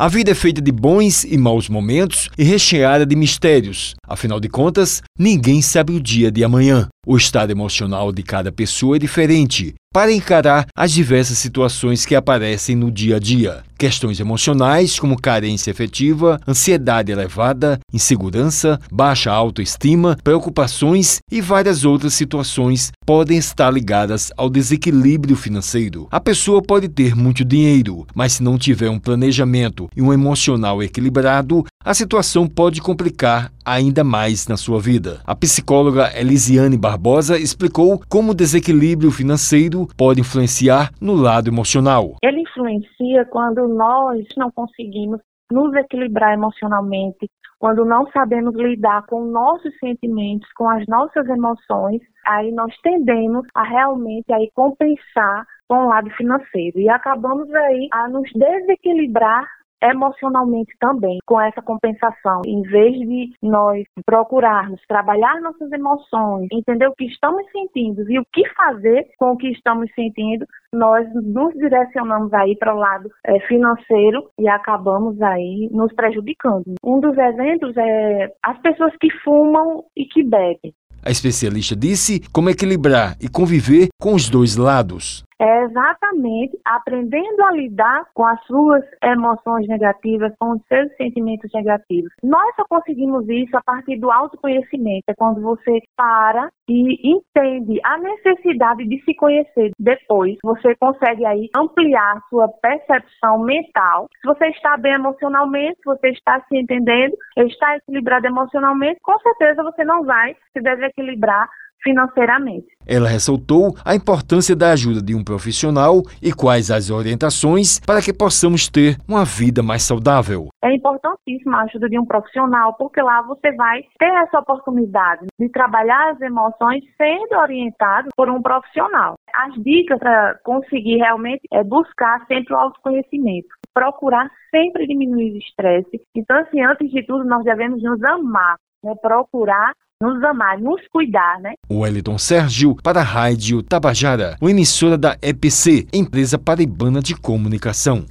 A vida é feita de bons e maus momentos e recheada de mistérios. Afinal de contas, ninguém sabe o dia de amanhã. O estado emocional de cada pessoa é diferente para encarar as diversas situações que aparecem no dia a dia. Questões emocionais como carência efetiva, ansiedade elevada, insegurança, baixa autoestima, preocupações e várias outras situações podem estar ligadas ao desequilíbrio financeiro. A pessoa pode ter muito dinheiro, mas se não tiver um planejamento e um emocional equilibrado, a situação pode complicar ainda mais na sua vida. A psicóloga Elisiane Barbosa explicou como o desequilíbrio financeiro pode influenciar no lado emocional. Ele influencia quando nós não conseguimos nos equilibrar emocionalmente, quando não sabemos lidar com nossos sentimentos, com as nossas emoções, aí nós tendemos a realmente aí compensar com o lado financeiro e acabamos aí a nos desequilibrar emocionalmente também com essa compensação. Em vez de nós procurarmos trabalhar nossas emoções, entender o que estamos sentindo e o que fazer com o que estamos sentindo, nós nos direcionamos aí para o lado é, financeiro e acabamos aí nos prejudicando. Um dos exemplos é as pessoas que fumam e que bebem. A especialista disse como equilibrar e conviver com os dois lados é exatamente aprendendo a lidar com as suas emoções negativas, com os seus sentimentos negativos. Nós só conseguimos isso a partir do autoconhecimento, é quando você para e entende a necessidade de se conhecer. Depois, você consegue aí ampliar sua percepção mental. Se você está bem emocionalmente, se você está se entendendo, está equilibrado emocionalmente, com certeza você não vai se desequilibrar financeiramente. Ela ressaltou a importância da ajuda de um profissional e quais as orientações para que possamos ter uma vida mais saudável. É importantíssima a ajuda de um profissional, porque lá você vai ter essa oportunidade de trabalhar as emoções sendo orientado por um profissional. As dicas para conseguir realmente é buscar sempre o autoconhecimento, procurar sempre diminuir o estresse. Então, assim, antes de tudo, nós devemos nos amar, né? procurar nos amar, nos cuidar, né? Wellington Sérgio para a Rádio Tabajara, uma emissora da EPC, empresa paraibana de comunicação.